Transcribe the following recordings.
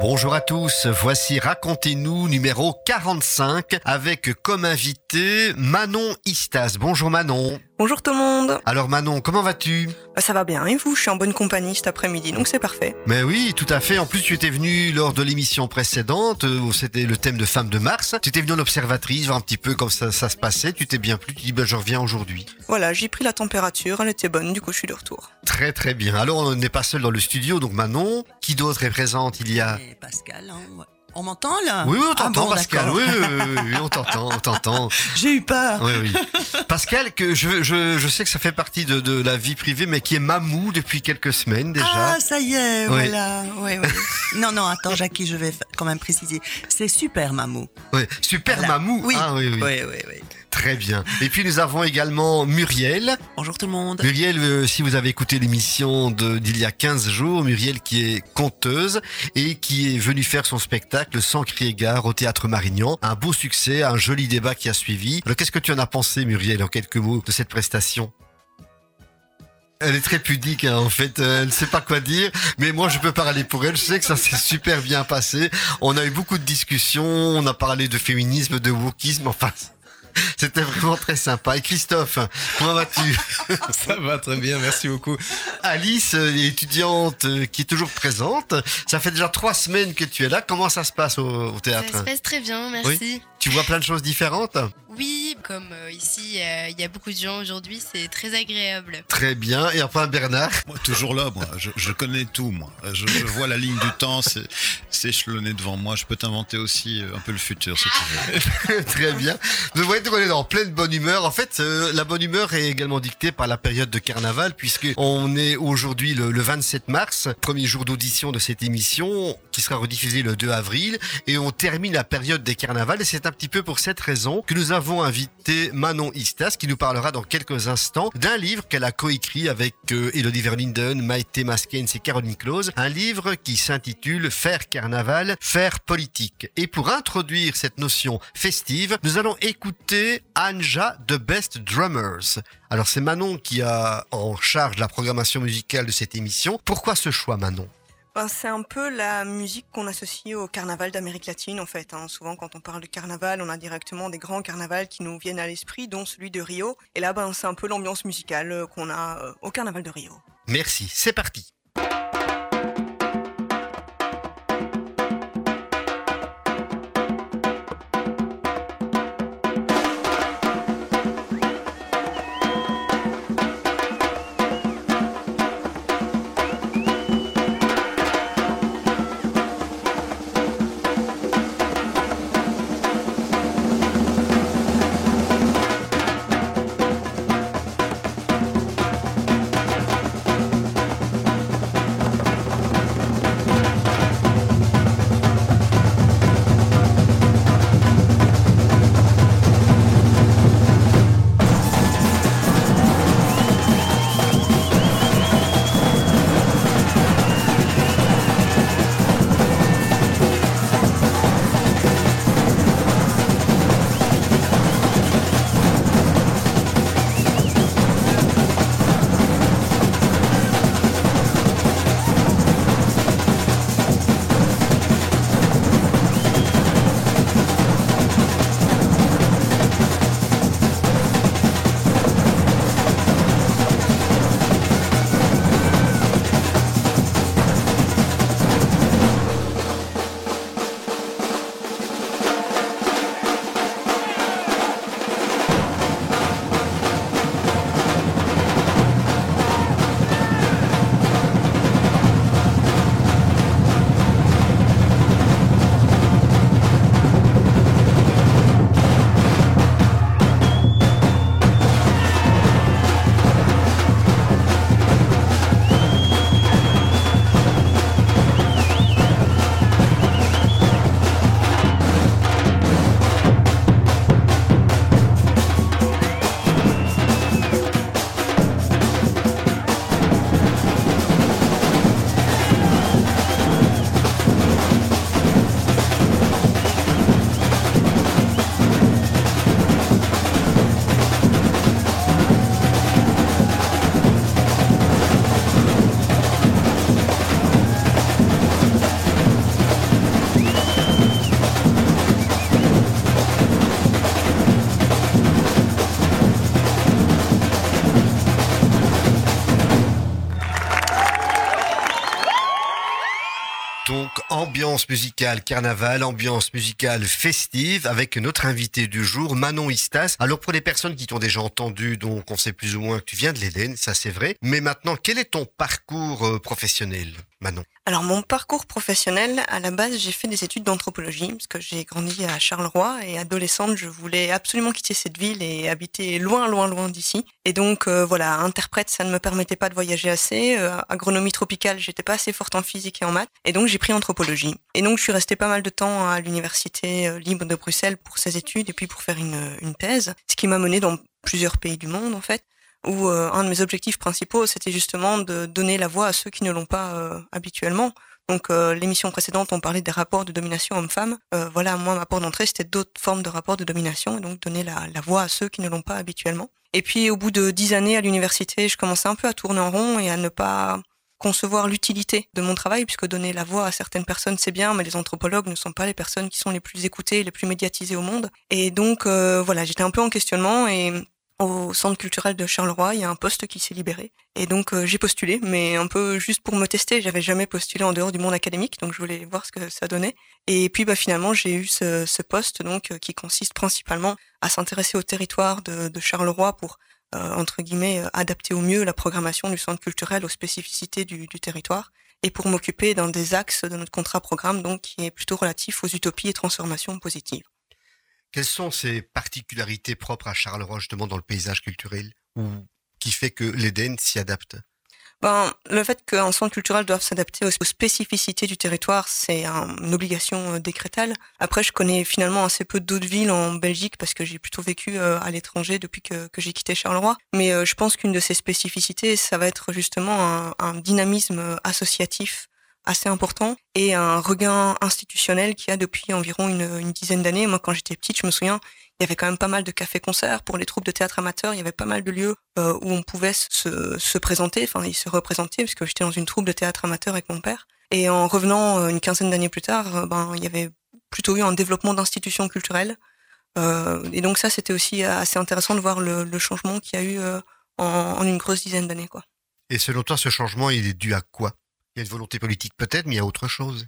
Bonjour à tous, voici Racontez-nous numéro 45 avec comme invité Manon Istas. Bonjour Manon. Bonjour tout le monde. Alors Manon, comment vas-tu? Bah, ça va bien et vous? Je suis en bonne compagnie cet après-midi donc c'est parfait. Mais oui, tout à fait. En plus, tu étais venue lors de l'émission précédente euh, où c'était le thème de Femmes de Mars. Tu étais venue en observatrice, voir un petit peu comment ça, ça se passait. Tu t'es bien plu. Tu dis, ben, je reviens aujourd'hui. Voilà, j'ai pris la température, elle était bonne, du coup je suis de retour. Très très bien. Alors, on n'est pas seul dans le studio, donc Manon. Qui d'autre est présente? Il y a... Et Pascal, hein, ouais. On m'entend là? Oui, oui, on Ah t'entend, bon, Pascal. Oui, oui, oui, oui, on t'entend, on t'entend. J'ai eu peur. Oui, oui. Pascal, que je, je, je sais que ça fait partie de, de la vie privée, mais qui est mamou depuis quelques semaines déjà. Ah, ça y est, Oui. voilà. Oui, oui. non, non, attends, Jackie, je vais quand même préciser. C'est super, Mamou. Ouais, super Voilà. mamou. Oui. Ah, oui, oui. Oui, oui, oui. Très bien. Et puis nous avons également Muriel. Bonjour tout le monde. Muriel, euh, si vous avez écouté l'émission de- d'il y a 15 jours, Muriel qui est conteuse et qui est venue faire son spectacle sans crier au théâtre Marignan. Un beau succès, un joli débat qui a suivi. Alors qu'est-ce que tu en as pensé, Muriel, en quelques mots de cette prestation? Elle est très pudique, hein, en fait. Euh, Elle ne sait pas quoi dire, mais moi, je peux parler pour elle. Je sais que ça s'est super bien passé. On a eu beaucoup de discussions. On a parlé de féminisme, de wokisme. Enfin, c'était vraiment très sympa. Et Christophe, comment vas-tu Ça va très bien, merci beaucoup. Alice, euh, étudiante euh, qui est toujours présente. Ça fait déjà trois semaines que tu es là. Comment ça se passe au, au Ça théâtre se passe très bien, merci. Tu vois plein de choses différentes Oui, comme euh, ici, euh, il y a beaucoup de gens aujourd'hui, c'est très agréable. Très bien. Et enfin, Bernard Moi, toujours là, moi, je, je connais tout, moi. Je, je vois la ligne du temps, c'est échelonné devant moi. Je peux t'inventer aussi un peu le futur, si tu veux. Très bien. Vous qu'on est dans pleine bonne humeur. En fait, euh, la bonne humeur est également dictée par la période de carnaval, puisque on est aujourd'hui le 27 mars, premier jour d'audition de cette émission, qui sera rediffusée le 2 avril, et on termine la période des carnavals. Et c'est un petit peu pour cette raison que nous avons invité Manon Istas, qui nous parlera dans quelques instants d'un livre qu'elle a coécrit avec euh, Elodie Verlinden, Maïté Maskens et Caroline Close, un livre qui s'intitule Faire carnaval, faire politique. Et pour introduire cette notion festive, nous allons écouter Anja de Best Drummers. Alors c'est Manon qui a en charge la programmation musicale de cette émission. Pourquoi ce choix Manon? Ben, c'est un peu la musique qu'on associe au carnaval d'Amérique latine en fait. hein. Souvent quand on parle de carnaval, on a directement des grands carnavals qui nous viennent à l'esprit, dont celui de Rio. Et là, ben, c'est un peu l'ambiance musicale euh, qu'on a euh, au carnaval de Rio. Merci, c'est parti. Ambiance musicale carnaval, ambiance musicale festive avec notre invité du jour, Manon Istas. Alors pour les personnes qui t'ont déjà entendu, donc on sait plus ou moins que tu viens de l'Éden, ça c'est vrai. Mais maintenant, quel est ton parcours euh, professionnel, Alors mon parcours professionnel, à la base, j'ai fait des études d'anthropologie parce que j'ai grandi à Charleroi et adolescente, je voulais absolument quitter cette ville et habiter loin, loin, loin d'ici. Et donc euh, voilà, interprète, ça ne me permettait pas de voyager assez. Euh, agronomie tropicale, j'étais pas assez forte en physique et en maths. Et donc j'ai pris anthropologie. Et donc je suis restée pas mal de temps à l'université euh, libre de Bruxelles pour ces études et puis pour faire une, une thèse, ce qui m'a mené dans plusieurs pays du monde en fait où euh, un de mes objectifs principaux, c'était justement de donner la voix à ceux qui ne l'ont pas euh, habituellement. Donc euh, l'émission précédente, on parlait des rapports de domination homme-femme. voilà, moi, ma porte d'entrée, c'était d'autres formes de rapports de domination, et donc donner la, la voix à ceux qui ne l'ont pas habituellement. Et puis au bout de dix années à l'université, je commençais un peu à tourner en rond et à ne pas concevoir l'utilité de mon travail, puisque donner la voix à certaines personnes, c'est bien, mais les anthropologues ne sont pas les personnes qui sont les plus écoutées, les plus médiatisées au monde. Et donc, voilà, j'étais un peu en questionnement et au centre culturel de Charleroi, il y a un poste qui s'est libéré. Et donc euh, j'ai postulé, mais un peu juste pour me tester. J'avais jamais postulé en dehors du monde académique, donc je voulais voir ce que ça donnait. Et puis bah, finalement j'ai eu ce, poste donc euh, qui consiste principalement à s'intéresser au territoire de, de Charleroi pour euh, entre guillemets adapter au mieux la programmation du centre culturel aux spécificités du, du territoire et pour m'occuper d'un des axes de notre contrat programme donc qui est plutôt relatif aux utopies et transformations positives. Quelles sont ces particularités propres à Charleroi justement dans le paysage culturel ou qui fait que l'Éden s'y adapte? Ben, le fait qu'un centre culturel doive s'adapter aux spécificités du territoire, c'est une obligation euh, décrétale. Après, je connais finalement assez peu d'autres villes en Belgique parce que j'ai plutôt vécu euh, à l'étranger depuis que, j'ai quitté Charleroi. Mais euh, je pense qu'une de ces spécificités, ça va être justement un dynamisme associatif assez important et un regain institutionnel qui a depuis environ une, dizaine d'années. Moi, quand j'étais petite, je me souviens, il y avait quand même pas mal de cafés-concerts pour les troupes de théâtre amateurs. Il y avait pas mal de lieux euh, où on pouvait se, se présenter, enfin, ils se représenter, parce que j'étais dans une troupe de théâtre amateur avec mon père. Et en revenant euh, une quinzaine d'années plus tard, euh, ben, il y avait plutôt eu un développement d'institutions culturelles. Et donc ça, c'était aussi assez intéressant de voir le, changement qu'il y a eu en, en une grosse dizaine d'années. Et selon toi, ce changement, il est dû à quoi? Il y a une volonté politique peut-être, mais il y a autre chose.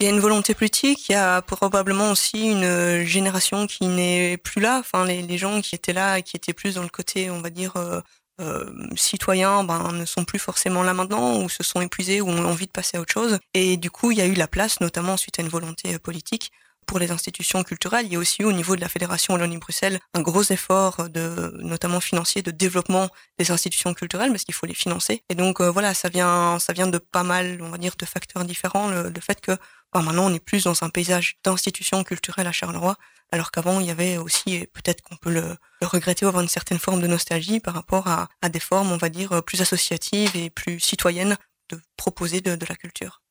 Il y a une volonté politique, il y a probablement aussi une génération qui n'est plus là. Enfin, les, gens qui étaient là et qui étaient plus dans le côté, on va dire, euh, euh, citoyen, ben, ne sont plus forcément là maintenant, ou se sont épuisés, ou ont envie de passer à autre chose. Et du coup, il y a eu la place, notamment suite à une volonté politique, pour les institutions culturelles. Il y a aussi au niveau de la Fédération Wallonie-Bruxelles un gros effort de, notamment financier, de développement des institutions culturelles, parce qu'il faut les financer. Et donc euh, voilà, ça vient, ça vient de pas mal, on va dire, de facteurs différents. Le, fait que ben, maintenant on est plus dans un paysage d'institutions culturelles à Charleroi, alors qu'avant il y avait aussi, peut-être qu'on peut le, regretter, avoir une certaine forme de nostalgie par rapport à, des formes, on va dire, plus associatives et plus citoyennes de proposer de la culture.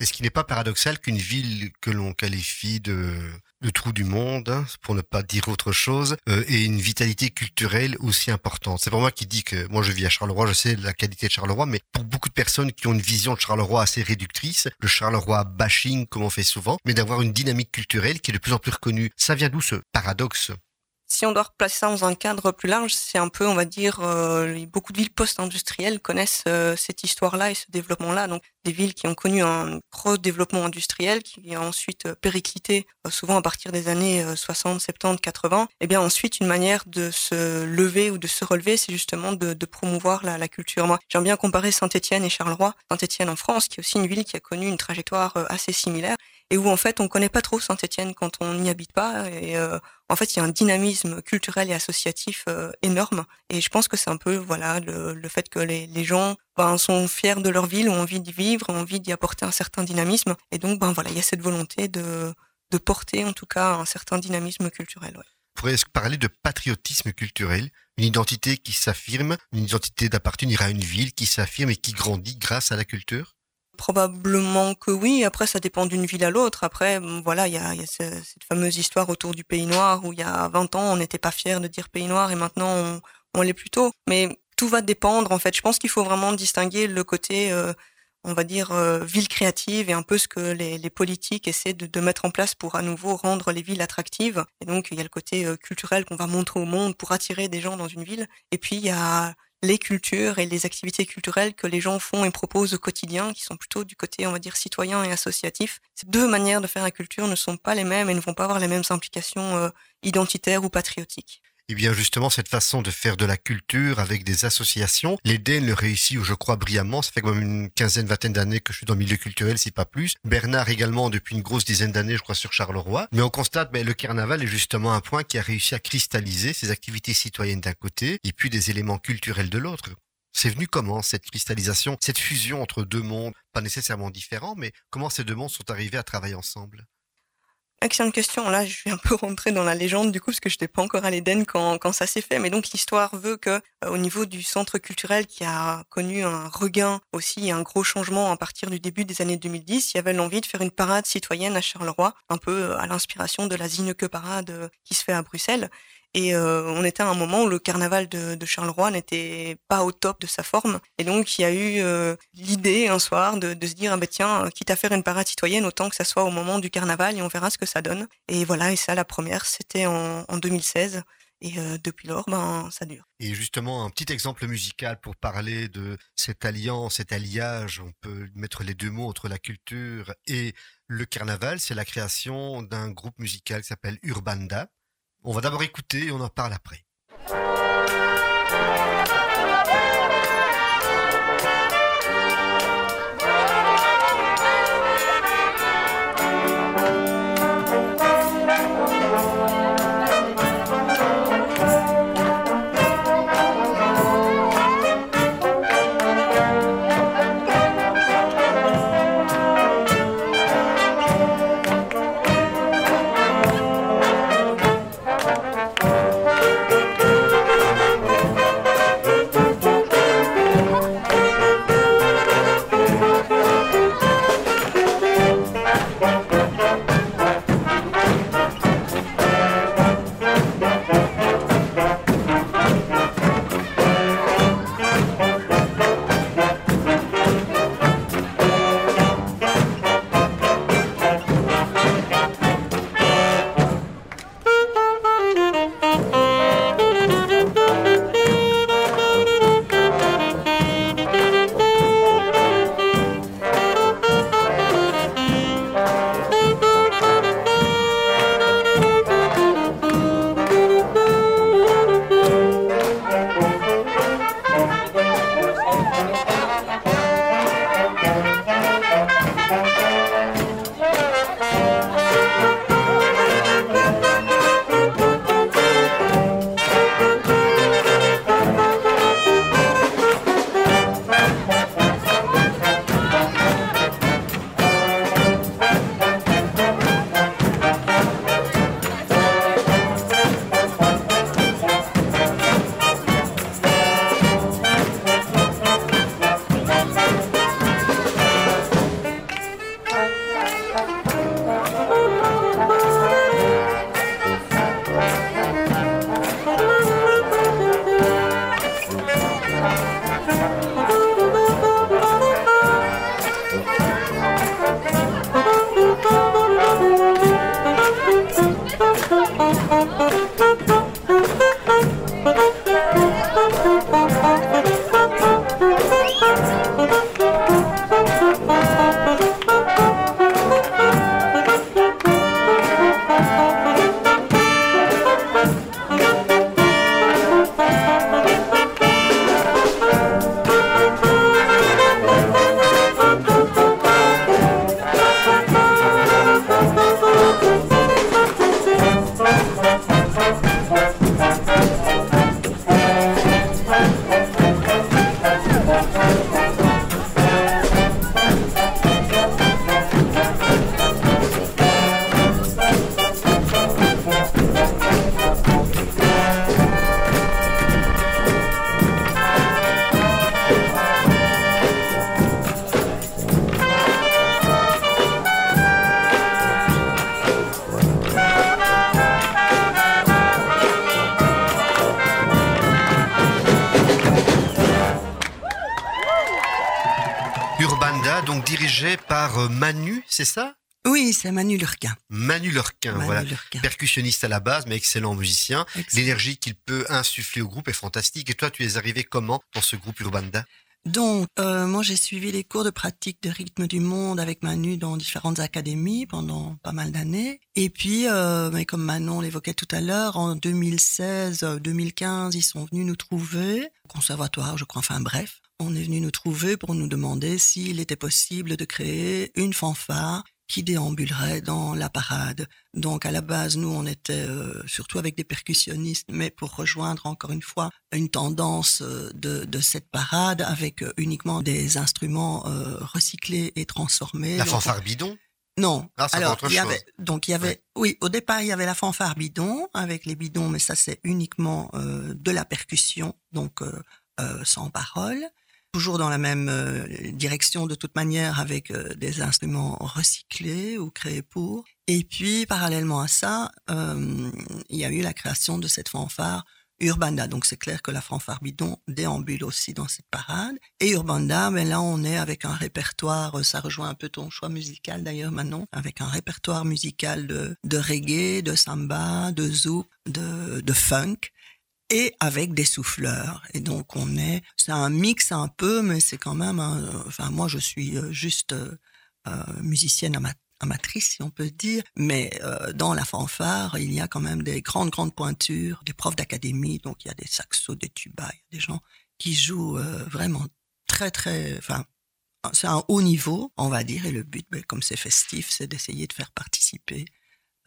Est-ce qu'il n'est pas paradoxal qu'une ville que l'on qualifie de, de trou du monde, pour ne pas dire autre chose, euh, ait une vitalité culturelle aussi importante. C'est pour moi qui dis que moi je vis à Charleroi, je sais la qualité de Charleroi, mais pour beaucoup de personnes qui ont une vision de Charleroi assez réductrice, le Charleroi bashing comme on fait souvent, mais d'avoir une dynamique culturelle qui est de plus en plus reconnue, ça vient d'où ce paradoxe? Si on doit replacer ça dans un cadre plus large, c'est un peu, on va dire, euh, beaucoup de villes post-industrielles connaissent euh, cette histoire-là et ce développement-là. Donc, des villes qui ont connu un gros développement industriel, qui a ensuite euh, périclité, souvent à partir des années 60, 70, 80. Et bien ensuite, une manière de se lever ou de se relever, c'est justement de, promouvoir la, culture. Moi, j'aime bien comparer Saint-Étienne et Charleroi. Saint-Étienne en France, qui est aussi une ville qui a connu une trajectoire assez similaire et où en fait on connaît pas trop Saint-Étienne quand on n'y habite pas en fait il y a un dynamisme culturel et associatif euh, énorme et je pense que c'est un peu voilà le, fait que les, gens ben, sont fiers de leur ville, ont envie d'y vivre, ont envie d'y apporter un certain dynamisme et donc ben voilà il y a cette volonté de de porter en tout cas un certain dynamisme culturel. Ouais. On pourrait parler de patriotisme culturel, une identité qui s'affirme, une identité d'appartenir à une ville qui s'affirme et qui grandit grâce à la culture? Probablement que oui. Après, ça dépend d'une ville à l'autre. Après, voilà, il y a, cette fameuse histoire autour du pays noir où il y a 20 ans, on n'était pas fier de dire pays noir et maintenant on, on l'est plutôt. Mais tout va dépendre, en fait. Je pense qu'il faut vraiment distinguer le côté, euh, on va dire, euh, ville créative et un peu ce que les, politiques essaient de, de, mettre en place pour à nouveau rendre les villes attractives. Et donc, il y a le côté euh, culturel qu'on va montrer au monde pour attirer des gens dans une ville. Et puis, il y a les cultures et les activités culturelles que les gens font et proposent au quotidien, qui sont plutôt du côté, on va dire, citoyen et associatif. Ces deux manières de faire la culture ne sont pas les mêmes et ne vont pas avoir les mêmes implications euh, identitaires ou patriotiques. Et bien justement, cette façon de faire de la culture avec des associations, l'Éden le réussit, je crois, brillamment. Ça fait quand même une quinzaine, vingtaine d'années que je suis dans le milieu culturel, si pas plus. Bernard également depuis une grosse dizaine d'années, je crois, sur Charleroi. Mais on constate, ben, le carnaval est justement un point qui a réussi à cristalliser ses activités citoyennes d'un côté et puis des éléments culturels de l'autre. C'est venu comment cette cristallisation, cette fusion entre deux mondes, pas nécessairement différents, mais comment ces deux mondes sont arrivés à travailler ensemble? Excellente question. Là, je suis un peu rentrée dans la légende du coup, parce que je n'étais pas encore à l'Éden quand, ça s'est fait. Mais donc, l'histoire veut que, euh, au niveau du centre culturel qui a connu un regain aussi, un gros changement à partir du début des années 2010, il y avait l'envie de faire une parade citoyenne à Charleroi, un peu à l'inspiration de la Zineke parade euh, qui se fait à Bruxelles. Et euh, on était à un moment où le carnaval de, Charleroi n'était pas au top de sa forme. Et donc, il y a eu euh, l'idée un soir de, se dire, ah ben tiens, quitte à faire une parade citoyenne, autant que ça soit au moment du carnaval et on verra ce que ça donne. Et voilà, et ça, la première, c'était en, en 2016. Et euh, depuis lors, ben, ça dure. Et justement, un petit exemple musical pour parler de cette alliance, cet alliage, on peut mettre les deux mots entre la culture et le carnaval, c'est la création d'un groupe musical qui s'appelle Urbanda. On va d'abord écouter et on en parle après. Par euh, Manu, c'est ça? Oui, c'est Manu Lurquin. Manu Lurquin, Manu voilà. Lurquin. Percussionniste à la base, mais excellent musicien. L'énergie qu'il peut insuffler au groupe est fantastique. Et toi, tu es arrivé comment dans ce groupe Urbanda Donc, euh, moi, j'ai suivi les cours de pratique de rythme du monde avec Manu dans différentes académies pendant pas mal d'années. Et puis, euh, mais comme Manon l'évoquait tout à l'heure, en 2016, euh, 2015, ils sont venus nous trouver conservatoire, je crois. Enfin, bref, on est venu nous trouver pour nous demander s'il était possible de créer une fanfare qui déambulerait dans la parade. Donc à la base, nous, on était euh, surtout avec des percussionnistes, mais pour rejoindre encore une fois une tendance euh, de, de cette parade avec euh, uniquement des instruments recyclés et transformés. La Donc, fanfare bidon? Non. Ah, Alors, il y avait, donc il y avait, oui, au départ il y avait la fanfare bidon avec les bidons, mais ça c'est uniquement de la percussion, donc sans parole. Toujours dans la même euh, direction de toute manière avec euh, des instruments recyclés ou créés pour. Et puis parallèlement à ça, euh, il y a eu la création de cette fanfare Urbanda. Donc c'est clair que la fanfare bidon déambule aussi dans cette parade. Et Urbanda, mais là on est avec un répertoire, ça rejoint un peu ton choix musical d'ailleurs Manon, avec un répertoire musical de, de reggae, de samba, de zouk, de, de funk et avec des souffleurs. Et donc on est, c'est un mix un peu, mais c'est quand même, un, enfin moi je suis euh, juste euh, euh, musicienne ama- amatrice si on peut dire, mais euh, dans la fanfare il y a quand même des grandes grandes pointures, des profs d'académie, donc il y a des saxos, des tubas, il y a des gens qui jouent euh, vraiment très très, enfin c'est un haut niveau, on va dire, et le but, ben, comme c'est festif, c'est d'essayer de faire participer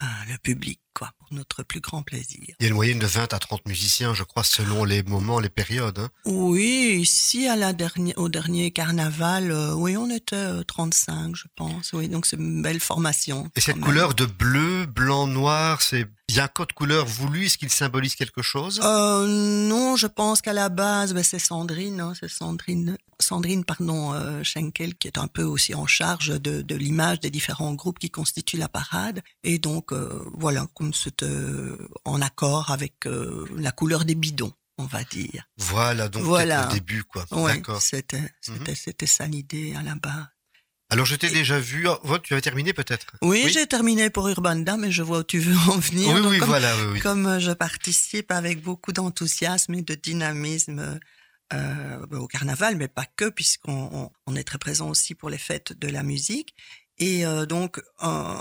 le public, quoi, pour notre plus grand plaisir. Il y a une moyenne de 20 à 30 musiciens, je crois, selon les moments, les périodes. hein. Oui, ici à la dernière, au dernier carnaval, euh, oui, on était euh, 35, je pense. Oui, donc c'est une belle formation. Et cette même. couleur de bleu, blanc, noir, c'est il y a un code couleur voulu, est-ce qu'il symbolise quelque chose? Euh, non, je pense qu'à la base, ben, c'est Sandrine, hein, c'est Sandrine, Sandrine, pardon, euh, Schenkel, qui est un peu aussi en charge de, de l'image des différents groupes qui constituent la parade. Et donc, euh, voilà, comme c'était euh, en accord avec la couleur des bidons, on va dire. Voilà, donc Voilà. le début, quoi. D'accord. Mhm. c'était, c'était, c'était ça l'idée à la base. Alors je t'ai déjà vu. Oh, tu avais terminé peut-être Oui, Oui. j'ai terminé pour Urbanda, mais je vois où tu veux en venir. Oui, Donc, oui, comme, voilà, oui, comme euh, je participe avec beaucoup d'enthousiasme et de dynamisme euh, au carnaval, mais pas que, puisqu'on on, on est très présent aussi pour les fêtes de la musique. Et euh, donc, un-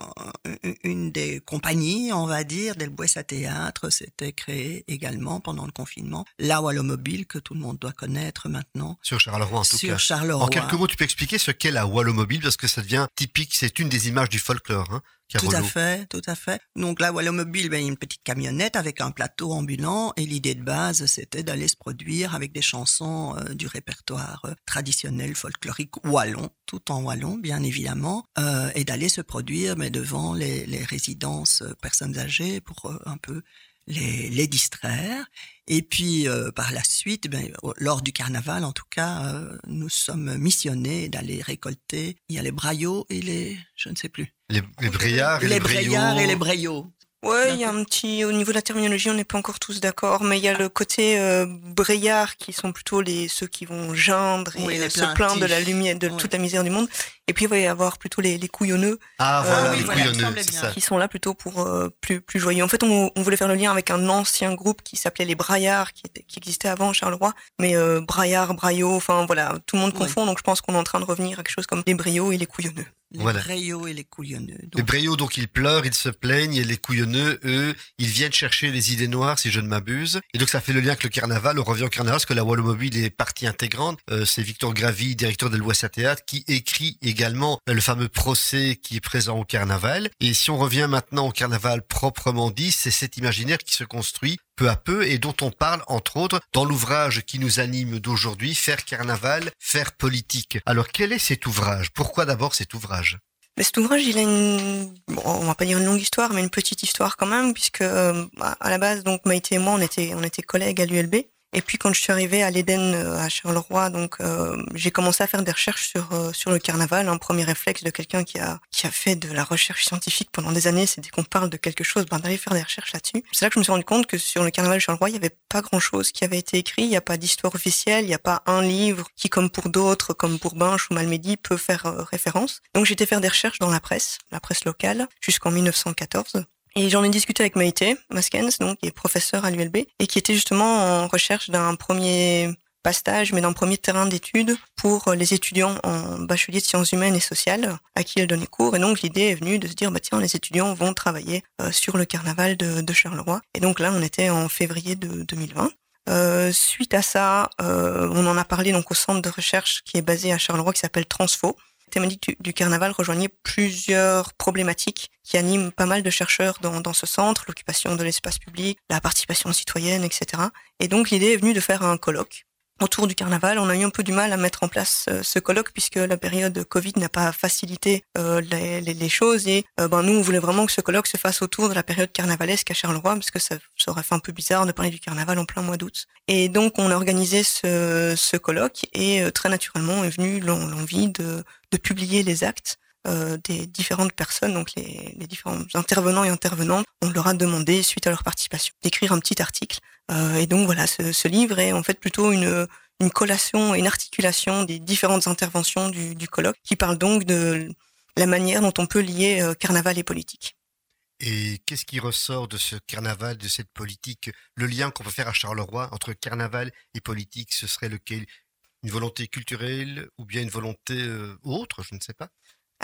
une des compagnies, on va dire, d'El Buesa Théâtre, s'était créée également pendant le confinement. La Wallomobile, que tout le monde doit connaître maintenant, Sur Charleroi en tout sur cas. Charleroi. En quelques mots, tu peux expliquer ce qu'est la Wallomobile parce que ça devient typique, c'est une des images du folklore. Hein, Tout à fait, tout à fait. Donc la Wallomobile, ben, il y a une petite camionnette avec un plateau ambulant et l'idée de base, c'était d'aller se produire avec des chansons euh, du répertoire euh, traditionnel folklorique wallon, tout en wallon, bien évidemment, euh, et d'aller se produire mais devant les, les résidences personnes âgées pour un peu les, les distraire. Et puis euh, par la suite, ben, lors du carnaval en tout cas, euh, nous sommes missionnés d'aller récolter. Il y a les braillots et les, je ne sais plus. Les, les brillards et les, Les braillards et les braillots. Ouais, il y a un petit, au niveau de la terminologie, on n'est pas encore tous d'accord, mais il y a le côté euh, braillard qui sont plutôt les ceux qui vont geindre et Oui, les euh, se plaindre de la lumière, de toute la misère du monde. Et puis il va y avoir plutôt les, les couillonneux Ah voilà, oui, les voilà, couillonneux, c'est ça. qui sont là plutôt pour euh, plus plus joyeux. En fait, on, on voulait faire le lien avec un ancien groupe qui s'appelait les Braillards, qui, était, qui existait avant Charleroi, mais euh, Braillard, Braillot, enfin voilà, tout le monde confond. Donc je pense qu'on est en train de revenir à quelque chose comme les Briots et les couillonneux. Les Voilà. braillots et les couillonneux. Les Donc, braillots, donc, ils pleurent, ils se plaignent, et les couillonneux, eux, ils viennent chercher les idées noires, si je ne m'abuse. Et donc, ça fait le lien avec le carnaval. On revient au carnaval, parce que la Wallomobile est partie intégrante. Euh, c'est Victor Gravy, directeur de l'Ouest Théâtre, qui écrit également euh, le fameux procès qui est présent au carnaval. Et si on revient maintenant au carnaval proprement dit, c'est cet imaginaire qui se construit peu à peu et dont on parle entre autres dans l'ouvrage qui nous anime d'aujourd'hui, Faire carnaval, faire politique. Alors quel est cet ouvrage? Pourquoi d'abord cet ouvrage? Mais cet ouvrage, il a une, bon, on va pas dire une longue histoire, mais une petite histoire quand même, puisque euh, à la base, donc Maïté et moi, on était, on était collègues à l'ULB. Et puis quand je suis arrivée à l'Éden à Charleroi, donc j'ai commencé à faire des recherches sur sur le carnaval. Un premier réflexe de quelqu'un qui a qui a fait de la recherche scientifique pendant des années, c'est dès qu'on parle de quelque chose, ben d'aller faire des recherches là-dessus. C'est là que je me suis rendu compte que sur le carnaval de Charleroi, il y avait pas grand-chose qui avait été écrit. Il n'y a pas d'histoire officielle, il n'y a pas un livre qui, comme pour d'autres, comme pour Binche ou Malmedy, peut faire référence. Donc été faire des recherches dans la presse, la presse locale, jusqu'en 1914. Et j'en ai discuté avec Maïté Maskens, donc, qui est professeur à l'ULB, et qui était justement en recherche d'un premier pastage, mais d'un premier terrain d'études pour les étudiants en bachelier de sciences humaines et sociales à qui elle donnait cours. Et donc l'idée est venue de se dire, bah tiens, les étudiants vont travailler euh, sur le carnaval de, de, Charleroi. Et donc là, on était en février de 2020. Euh, suite à ça, euh, on en a parlé donc au centre de recherche qui est basé à Charleroi, qui s'appelle Transfo, thématique du, carnaval rejoignait plusieurs problématiques qui animent pas mal de chercheurs dans, dans ce centre, l'occupation de l'espace public, la participation citoyenne, etc. Et donc l'idée est venue de faire un colloque autour du carnaval. On a eu un peu du mal à mettre en place euh, ce colloque puisque la période Covid n'a pas facilité euh, les, choses et euh, ben nous on voulait vraiment que ce colloque se fasse autour de la période carnavalesque à Charleroi parce que ça, aurait fait un peu bizarre de parler du carnaval en plein mois d'août. Et donc on a organisé ce, colloque et très naturellement est venue l'envie de publier les actes euh, des différentes personnes, donc les, différents intervenants et intervenantes, on leur a demandé, suite à leur participation, d'écrire un petit article. Euh, et donc voilà, ce, livre est en fait plutôt une, une collation une articulation des différentes interventions du, colloque, qui parle donc de la manière dont on peut lier euh, carnaval et politique. Et qu'est-ce qui ressort de ce carnaval, de cette politique? Le lien qu'on peut faire à Charleroi entre carnaval et politique, ce serait lequel? Une volonté culturelle ou bien une volonté autre Je ne sais pas?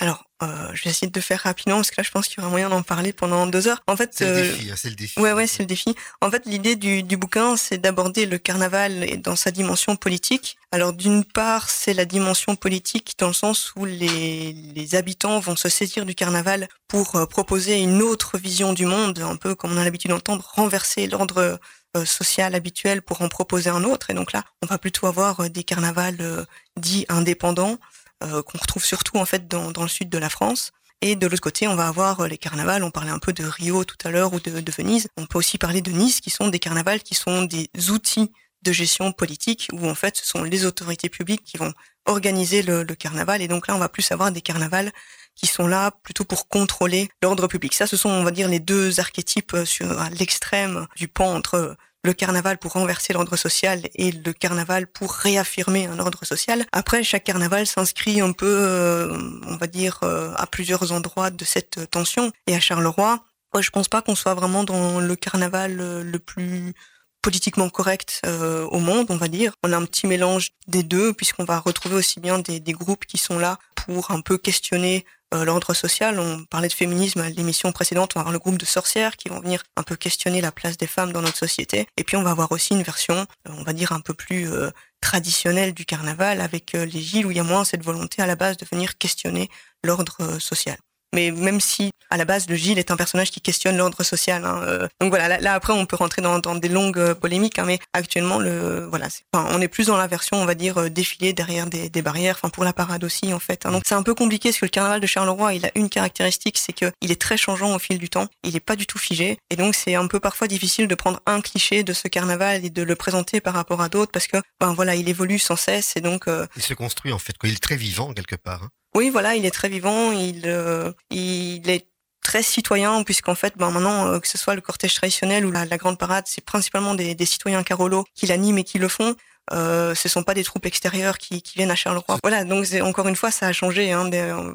Alors, euh, je vais essayer de faire rapidement parce que là, je pense qu'il y aura moyen d'en parler pendant deux heures. En fait, c'est le euh, défi. Hein, c'est le défi. Ouais, ouais, c'est le défi. En fait, l'idée du, du bouquin, c'est d'aborder le carnaval dans sa dimension politique. Alors, d'une part, c'est la dimension politique dans le sens où les, les habitants vont se saisir du carnaval pour euh, proposer une autre vision du monde, un peu comme on a l'habitude d'entendre, renverser l'ordre euh, social habituel pour en proposer un autre. Et donc là, on va plutôt avoir des carnavals dits indépendants euh, qu'on retrouve surtout en fait dans, dans, le sud de la France. Et de l'autre côté, on va avoir euh, les carnavals. On parlait un peu de Rio tout à l'heure ou de, de, Venise. On peut aussi parler de Nice, qui sont des carnavals qui sont des outils de gestion politique, où en fait, ce sont les autorités publiques qui vont organiser le, le carnaval. Et donc là, on va plus avoir des carnavals qui sont là plutôt pour contrôler l'ordre public. Ça, ce sont, on va dire, les deux archétypes euh, sur l'extrême du pont entre le carnaval pour renverser l'ordre social et le carnaval pour réaffirmer un ordre social. Après, chaque carnaval s'inscrit un peu, euh, on va dire, euh, à plusieurs endroits de cette tension. Et à Charleroi, je pense pas qu'on soit vraiment dans le carnaval euh, le plus politiquement correct au monde, on va dire. On a un petit mélange des deux, puisqu'on va retrouver aussi bien des, groupes qui sont là pour un peu questionner l'ordre social. On parlait de féminisme à l'émission précédente, on va avoir le groupe de sorcières qui vont venir un peu questionner la place des femmes dans notre société. Et puis on va avoir aussi une version, euh, on va dire, un peu plus euh, traditionnelle du carnaval, avec les Gilles, où il y a moins cette volonté à la base de venir questionner l'ordre social. Mais même si à la base le Gilles est un personnage qui questionne l'ordre social, hein, euh, donc voilà. Là, là, après on peut rentrer dans, dans des longues euh, polémiques, hein, mais actuellement le voilà, enfin, on est plus dans la version on va dire euh, défilé derrière des, des barrières, enfin pour la parade aussi en fait. Hein. Donc c'est un peu compliqué parce que le carnaval de Charleroi il a une caractéristique, c'est que il est très changeant au fil du temps, il est pas du tout figé, et donc c'est un peu parfois difficile de prendre un cliché de ce carnaval et de le présenter par rapport à d'autres parce que ben voilà il évolue sans cesse et donc euh... il se construit en fait, quoi. il est très vivant quelque part. Oui, voilà, il est très vivant, il, euh, il est très citoyen, puisqu'en fait, ben maintenant, euh, que ce soit le cortège traditionnel ou la, la grande parade, c'est principalement des, des, citoyens Carolo qui l'animent et qui le font. Euh, ce sont pas des troupes extérieures qui, qui viennent à Charleroi. Voilà, donc encore une fois, ça a changé. Hein,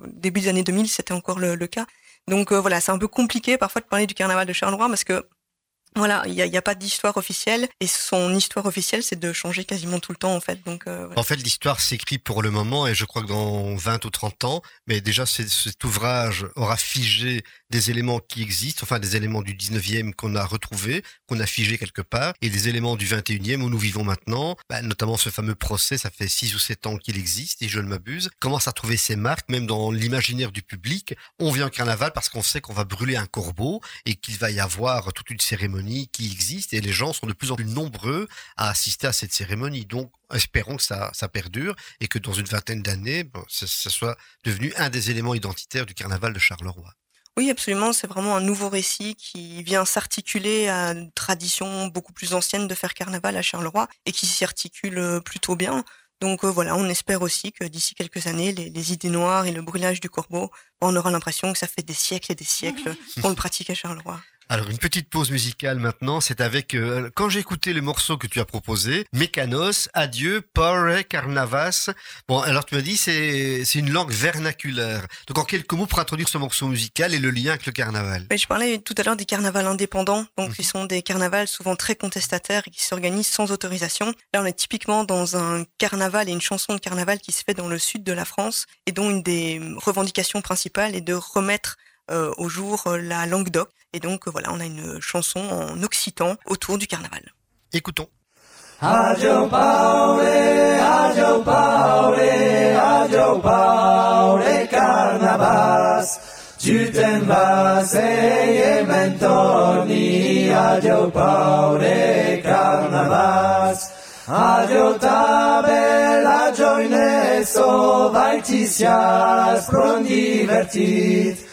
début des années 2000, c'était encore le, le, cas. Donc euh, voilà, c'est un peu compliqué parfois de parler du carnaval de Charleroi parce que voilà, il n'y a, pas d'histoire officielle et son histoire officielle, c'est de changer quasiment tout le temps en fait. Donc, euh. En fait, l'histoire s'écrit pour le moment et je crois que dans 20 ou 30 ans, mais déjà cet ouvrage aura figé des éléments qui existent, enfin des éléments du 19e qu'on a retrouvés, qu'on a figé quelque part, et des éléments du 21e où nous vivons maintenant, bah, notamment ce fameux procès, ça fait 6 ou 7 ans qu'il existe, et je ne m'abuse, commence à trouver ses marques, même dans l'imaginaire du public? On vient en carnaval parce qu'on sait qu'on va brûler un corbeau et qu'il va y avoir toute une cérémonie qui existe et les gens sont de plus en plus nombreux à assister à cette cérémonie. Donc, espérons que ça, ça perdure et que dans une vingtaine d'années, bon, ça, ça soit devenu un des éléments identitaires du carnaval de Charleroi. Oui, absolument. C'est vraiment un nouveau récit qui vient s'articuler à une tradition beaucoup plus ancienne de faire carnaval à Charleroi et qui s'y articule euh, plutôt bien. Donc euh, voilà, on espère aussi que d'ici quelques années, les, idées noires et le brûlage du corbeau, on aura l'impression que ça fait des siècles et des siècles qu'on le pratique à Charleroi. Alors une petite pause musicale maintenant, c'est avec euh, quand j'ai écouté le morceau que tu as proposé, Mécanos, Adieu, Pare, Carnavas. Bon, alors tu m'as dit c'est c'est une langue vernaculaire. Donc en quelques mots pour introduire ce morceau musical et le lien avec le carnaval. Mais je parlais tout à l'heure des carnavals indépendants, donc qui mhm. sont des carnavals souvent très contestataires et qui s'organisent sans autorisation. Là, on est typiquement dans un carnaval et une chanson de carnaval qui se fait dans le sud de la France et dont une des revendications principales est de remettre euh, au jour euh, la langue d'oc. Et donc euh, voilà, on a une chanson en occitan autour du carnaval. Écoutons. Adjo Paule, adjo Paule, adjo Paule, carnavas. Tu t'en vas e mentoni, adjo Paule, carnavas. Adjo tabel, adjo ineso, vai ti sias, pron divertit.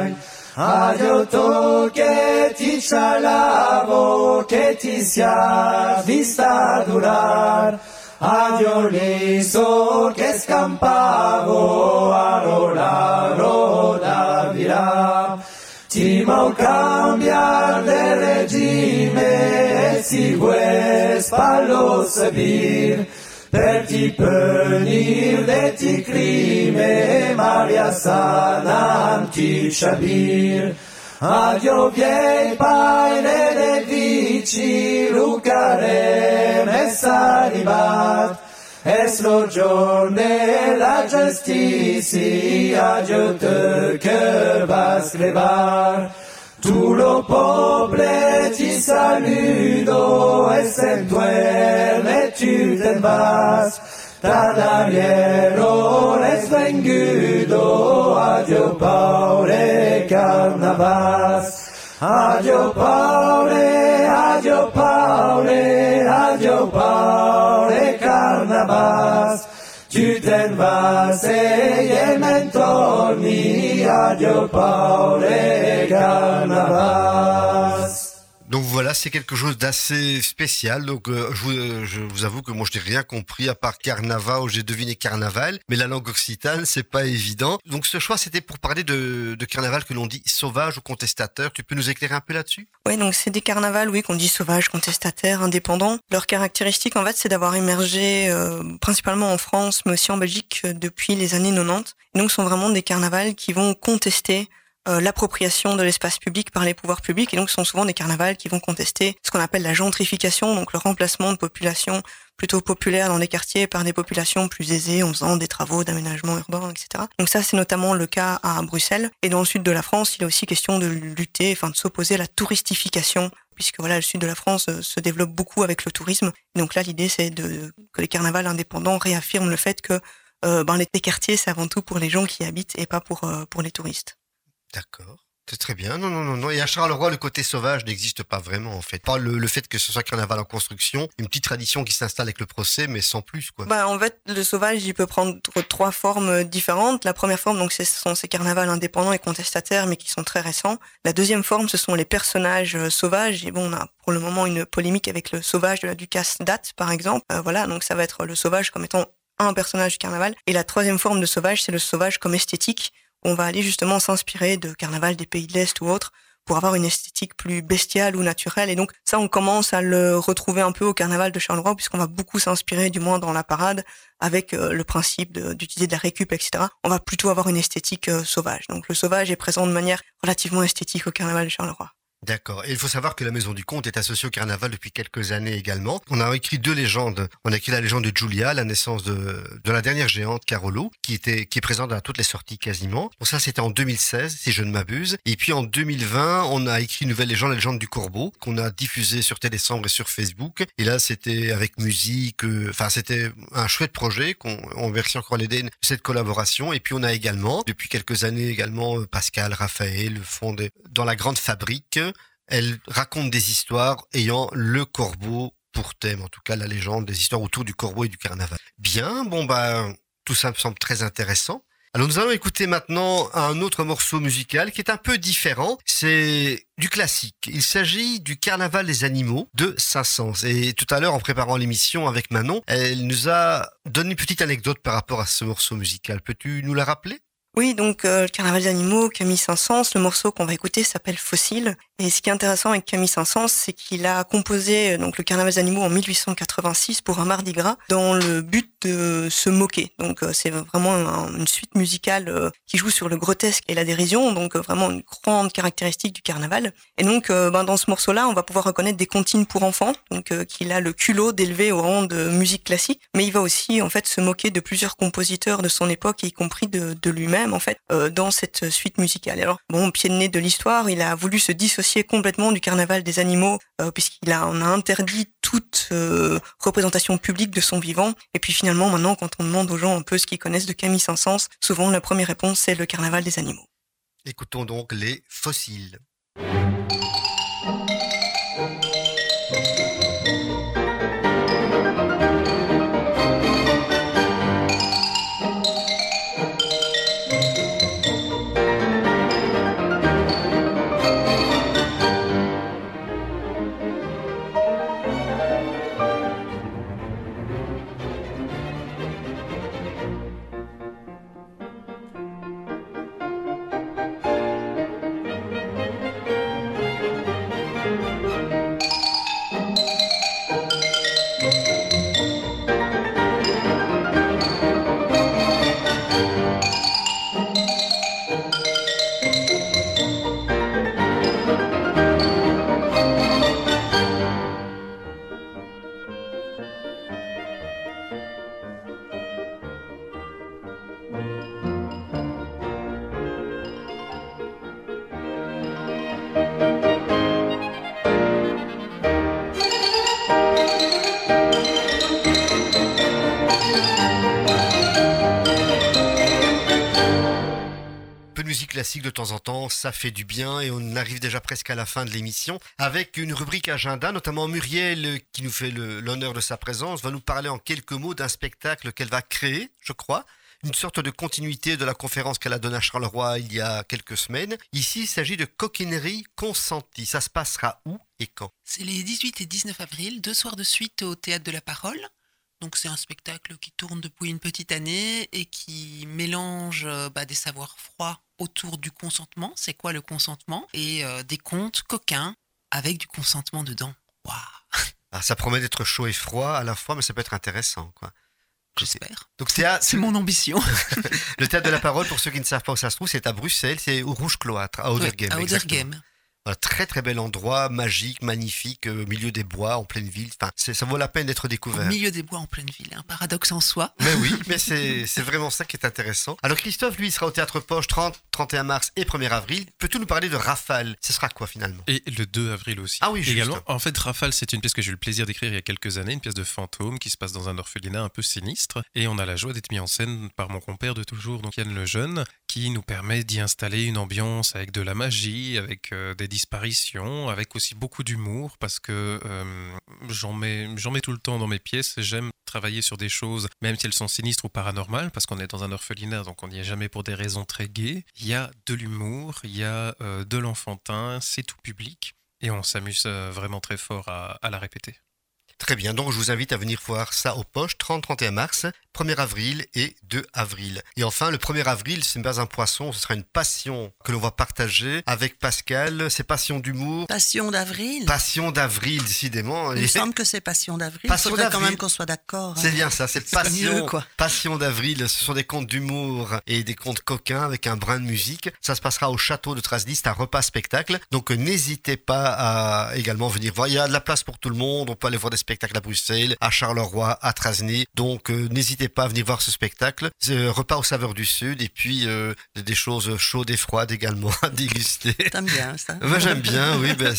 Adiotoke ti cialavo che oh, ti sia vista durar. Adio Adioliso che scampavo a rola roda virà. Timau cambiar de regime e si gue spallo sebir. Per ti punir de ti crime, Maria sana ti shabir. Adio viei paine de vici, lucare messa di bat, es lo giorne la giustizi, adio te che vas crevar. Tout le peuple ti saludo e sentuelle tu te vas. Tadariero les vengudo, adio paure carnavas. Adio paure, adio paure, adio paure carnavas. Tu t'en vas e mentorni, adio paure carnavas. Donc voilà, c'est quelque chose d'assez spécial. Donc euh, je, vous, euh, je, vous, avoue que moi je n'ai rien compris à part carnaval, j'ai deviné carnaval, mais la langue occitane c'est pas évident. Donc ce choix c'était pour parler de, de carnaval que l'on dit sauvage ou contestataire. Tu peux nous éclairer un peu là-dessus? Oui, donc c'est des carnavals, oui, qu'on dit sauvage, contestataire, indépendant. Leur caractéristique en fait c'est d'avoir émergé euh, principalement en France, mais aussi en Belgique depuis les années 90. Et donc ce sont vraiment des carnavals qui vont contester euh, l'appropriation de l'espace public par les pouvoirs publics et donc ce sont souvent des carnavals qui vont contester ce qu'on appelle la gentrification, donc le remplacement de populations plutôt populaires dans les quartiers par des populations plus aisées en faisant des travaux d'aménagement urbain, etc. Donc ça c'est notamment le cas à Bruxelles et dans le sud de la France il est aussi question de lutter, enfin de s'opposer à la touristification puisque voilà le sud de la France euh, se développe beaucoup avec le tourisme. donc là l'idée c'est de que les carnavals indépendants réaffirment le fait que euh, ben, les quartiers c'est avant tout pour les gens qui habitent et pas pour pour les touristes. D'accord. C'est très bien. Non, non, non, non. Et à Charleroi, le côté sauvage n'existe pas vraiment, en fait. Pas le, fait que ce soit carnaval en construction, une petite tradition qui s'installe avec le procès, mais sans plus, quoi. Bah, en fait, le sauvage, il peut prendre trois formes différentes. La première forme, donc, ce sont ces carnavals indépendants et contestataires, mais qui sont très récents. La deuxième forme, ce sont les personnages euh, sauvages. Et bon, on a pour le moment une polémique avec le sauvage de la Ducasse date, par exemple. Euh, voilà, donc ça va être le sauvage comme étant un personnage du carnaval. Et la troisième forme de sauvage, c'est le sauvage comme esthétique on va aller justement s'inspirer de carnaval des pays de l'Est ou autres pour avoir une esthétique plus bestiale ou naturelle. Et donc ça, on commence à le retrouver un peu au carnaval de Charleroi, puisqu'on va beaucoup s'inspirer, du moins dans la parade, avec euh, le principe d'utiliser de, la récup, etc. On va plutôt avoir une esthétique euh, sauvage. Donc le sauvage est présent de manière relativement esthétique au carnaval de Charleroi. D'accord. Et il faut savoir que la Maison du Comte est associée au carnaval depuis quelques années également. On a écrit deux légendes. On a écrit la légende de Julia, la naissance de, de la dernière géante Carolo, qui était, qui est présente à toutes les sorties quasiment. Bon, ça, c'était en 2016, si je ne m'abuse. Et puis en 2020, on a écrit une nouvelle légende, la légende du corbeau, qu'on a diffusée sur Télécembre et sur Facebook. Et là, c'était avec musique, euh, enfin, c'était un chouette projet qu'on, on remercie encore de cette collaboration. Et puis on a également, depuis quelques années également, euh, Pascal, Raphaël font des, dans la grande fabrique. Elle raconte des histoires ayant le corbeau pour thème, en tout cas la légende, des histoires autour du corbeau et du carnaval. Bien, bon bah tout ça me semble très intéressant. Alors nous allons écouter maintenant un autre morceau musical qui est un peu différent. C'est du classique. Il s'agit du Carnaval des animaux de Saint-Saëns. Et tout à l'heure, en préparant l'émission avec Manon, elle nous a donné une petite anecdote par rapport à ce morceau musical. Peux-tu nous la rappeler? Oui, donc euh, le Carnaval des animaux, Camille Saint-Saëns, le morceau qu'on va écouter s'appelle Fossile. Et ce qui est intéressant avec Camille Saint-Saëns, c'est qu'il a composé euh, donc le Carnaval des animaux en 1886 pour un Mardi Gras dans le but de se moquer. Donc euh, c'est vraiment un- une suite musicale qui joue sur le grotesque et la dérision, donc vraiment une grande caractéristique du carnaval. Et donc ben, dans ce morceau-là, on va pouvoir reconnaître des comptines pour enfants, donc qu'il a le culot d'élever au rang de musique classique, mais il va aussi en fait se moquer de plusieurs compositeurs de son époque, y compris de lui-même en fait, euh, dans cette suite musicale. Alors bon, pied de nez de l'histoire, il a voulu se dissocier complètement du carnaval des animaux, euh, puisqu'il a, en a interdit toute euh, représentation publique de son vivant. Et puis finalement, maintenant, quand on demande aux gens un peu ce qu'ils connaissent de Camille Saint-Saëns, souvent la première réponse c'est le carnaval des animaux. Écoutons donc les fossiles. De temps en temps, ça fait du bien et on arrive déjà presque à la fin de l'émission avec une rubrique agenda, notamment Muriel euh, qui nous fait l'honneur de sa présence, va nous parler en quelques mots d'un spectacle qu'elle va créer, je crois. Une sorte de continuité de la conférence qu'elle a donnée à Charleroi il y a quelques semaines. Ici, il s'agit de coquinerie consentie. Ça se passera où et quand? C'est les 18 et 19 avril, deux soirs de suite au Théâtre de la Parole. Donc c'est un spectacle qui tourne depuis une petite année et qui mélange euh, bah, des savoirs froids autour du consentement. C'est quoi le consentement? Et euh, des contes coquins avec du consentement dedans. Waouh Ah, Ça promet d'être chaud et froid à la fois, mais ça peut être intéressant. Quoi. J'espère. Donc c'est à- mon ambition. le théâtre de la parole, pour ceux qui ne savent pas où ça se trouve, c'est à Bruxelles, c'est au Rouge Cloître, à Oderghem. à exactement. Voilà, très très bel endroit, magique, magnifique, euh, au milieu des bois, en pleine ville. Enfin, ça vaut la peine d'être Au découvert. milieu des bois en pleine ville. Un paradoxe en soi. Mais oui, mais c'est c'est vraiment ça qui est intéressant. Alors Christophe, lui, il sera au Théâtre Poche 30, 31 mars et 1er avril. Peux-tu nous parler de Rafale? Ce sera quoi finalement? Et le 2 avril aussi. Ah oui, juste. Également, en fait, Rafale, c'est une pièce que j'ai eu le plaisir d'écrire il y a quelques années, une pièce de fantôme qui se passe dans un orphelinat un peu sinistre. Et on a la joie d'être mis en scène par mon compère de toujours, donc Yann Lejeune, qui nous permet d'y installer une ambiance avec de la magie, avec euh, des disparitions, avec aussi beaucoup d'humour, parce que euh, j'en mets, tout le temps dans mes pièces. J'aime travailler sur des choses, même si elles sont sinistres ou paranormales, parce qu'on est dans un orphelinat, donc on n'y est jamais pour des raisons très gaies. Il y a de l'humour, il y a euh, de l'enfantin, c'est tout public. Et on s'amuse vraiment très fort à la répéter. Très bien, donc je vous invite à venir voir ça au poche 30-31 mars, 1er avril et 2 avril. Et enfin, le 1er avril, ce n'est pas un poisson, ce sera une passion que l'on va partager avec Pascal. C'est passion d'humour. Passion d'avril. Passion d'avril, décidément. Il me semble que c'est Passion d'avril. Passion Il faudrait quand d'avril. même qu'on soit d'accord. C'est hein. bien ça, c'est mieux, Passion, quoi. Passion d'avril. Ce sont des contes d'humour et des contes coquins avec un brin de musique. Ça se passera au château de Trasdy, c'est un repas spectacle. Donc n'hésitez pas à également venir voir. Il y a de la place pour tout le monde. On peut aller voir des spectacles à Bruxelles, à Charleroi, à Trasny. Donc euh, n'hésitez pas à venir voir ce spectacle. Un repas aux saveurs du Sud et puis euh, des choses chaudes et froides également à déguster. T'aimes bien ça Moi j'aime bien, oui, ben,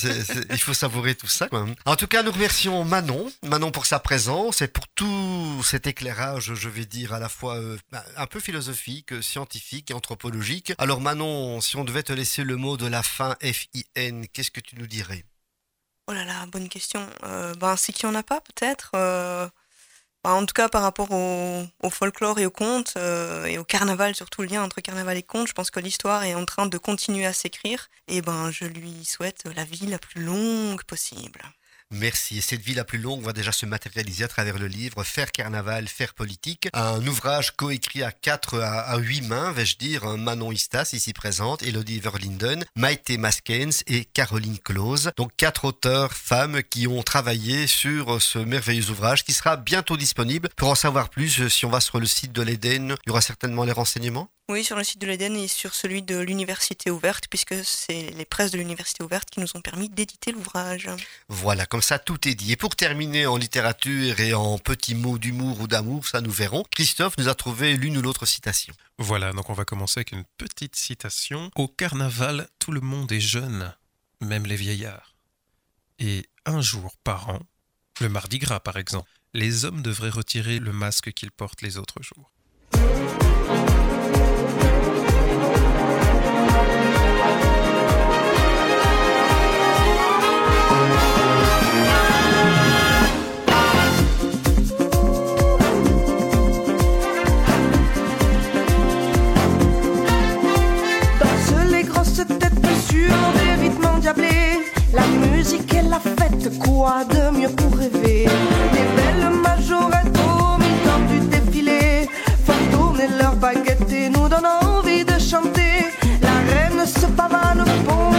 il faut savourer tout ça. Quoi. En tout cas, nous remercions Manon, Manon pour sa présence et pour tout cet éclairage, je vais dire, à la fois euh, ben, un peu philosophique, euh, scientifique et anthropologique. Alors Manon, si on devait te laisser le mot de la fin, F-I-N, qu'est-ce que tu nous dirais? Oh là là, bonne question. Euh, ben, c'est qu'il n'y en a pas, peut-être. euh, ben, en tout cas, par rapport au, folklore et au conte, euh, et au carnaval, surtout le lien entre carnaval et conte, je pense que l'histoire est en train de continuer à s'écrire. Et ben, je lui souhaite la vie la plus longue possible. Merci. Et cette vie la plus longue va déjà se matérialiser à travers le livre Faire carnaval, faire politique. Un ouvrage coécrit à quatre, à, huit mains, vais-je dire. Manon Istas, ici présente, Elodie Verlinden, Maïté Maskens et Caroline Close. Donc quatre auteurs femmes qui ont travaillé sur ce merveilleux ouvrage qui sera bientôt disponible. Pour en savoir plus, si on va sur le site de l'Éden, il y aura certainement les renseignements? Oui, sur le site de l'Éden et sur celui de l'Université ouverte, puisque c'est les presses de l'Université ouverte qui nous ont permis d'éditer l'ouvrage. Voilà, comme ça tout est dit. Et pour terminer en littérature et en petits mots d'humour ou d'amour, ça nous verrons, Christophe nous a trouvé l'une ou l'autre citation. Voilà, donc on va commencer avec une petite citation. Au carnaval, tout le monde est jeune, même les vieillards. Et un jour par an, le mardi gras par exemple, les hommes devraient retirer le masque qu'ils portent les autres jours. quoi de mieux pour rêver Les belles majorettes au mi-temps du défilé font tourner leurs baguettes et nous donnent envie de chanter. La reine se pavane au.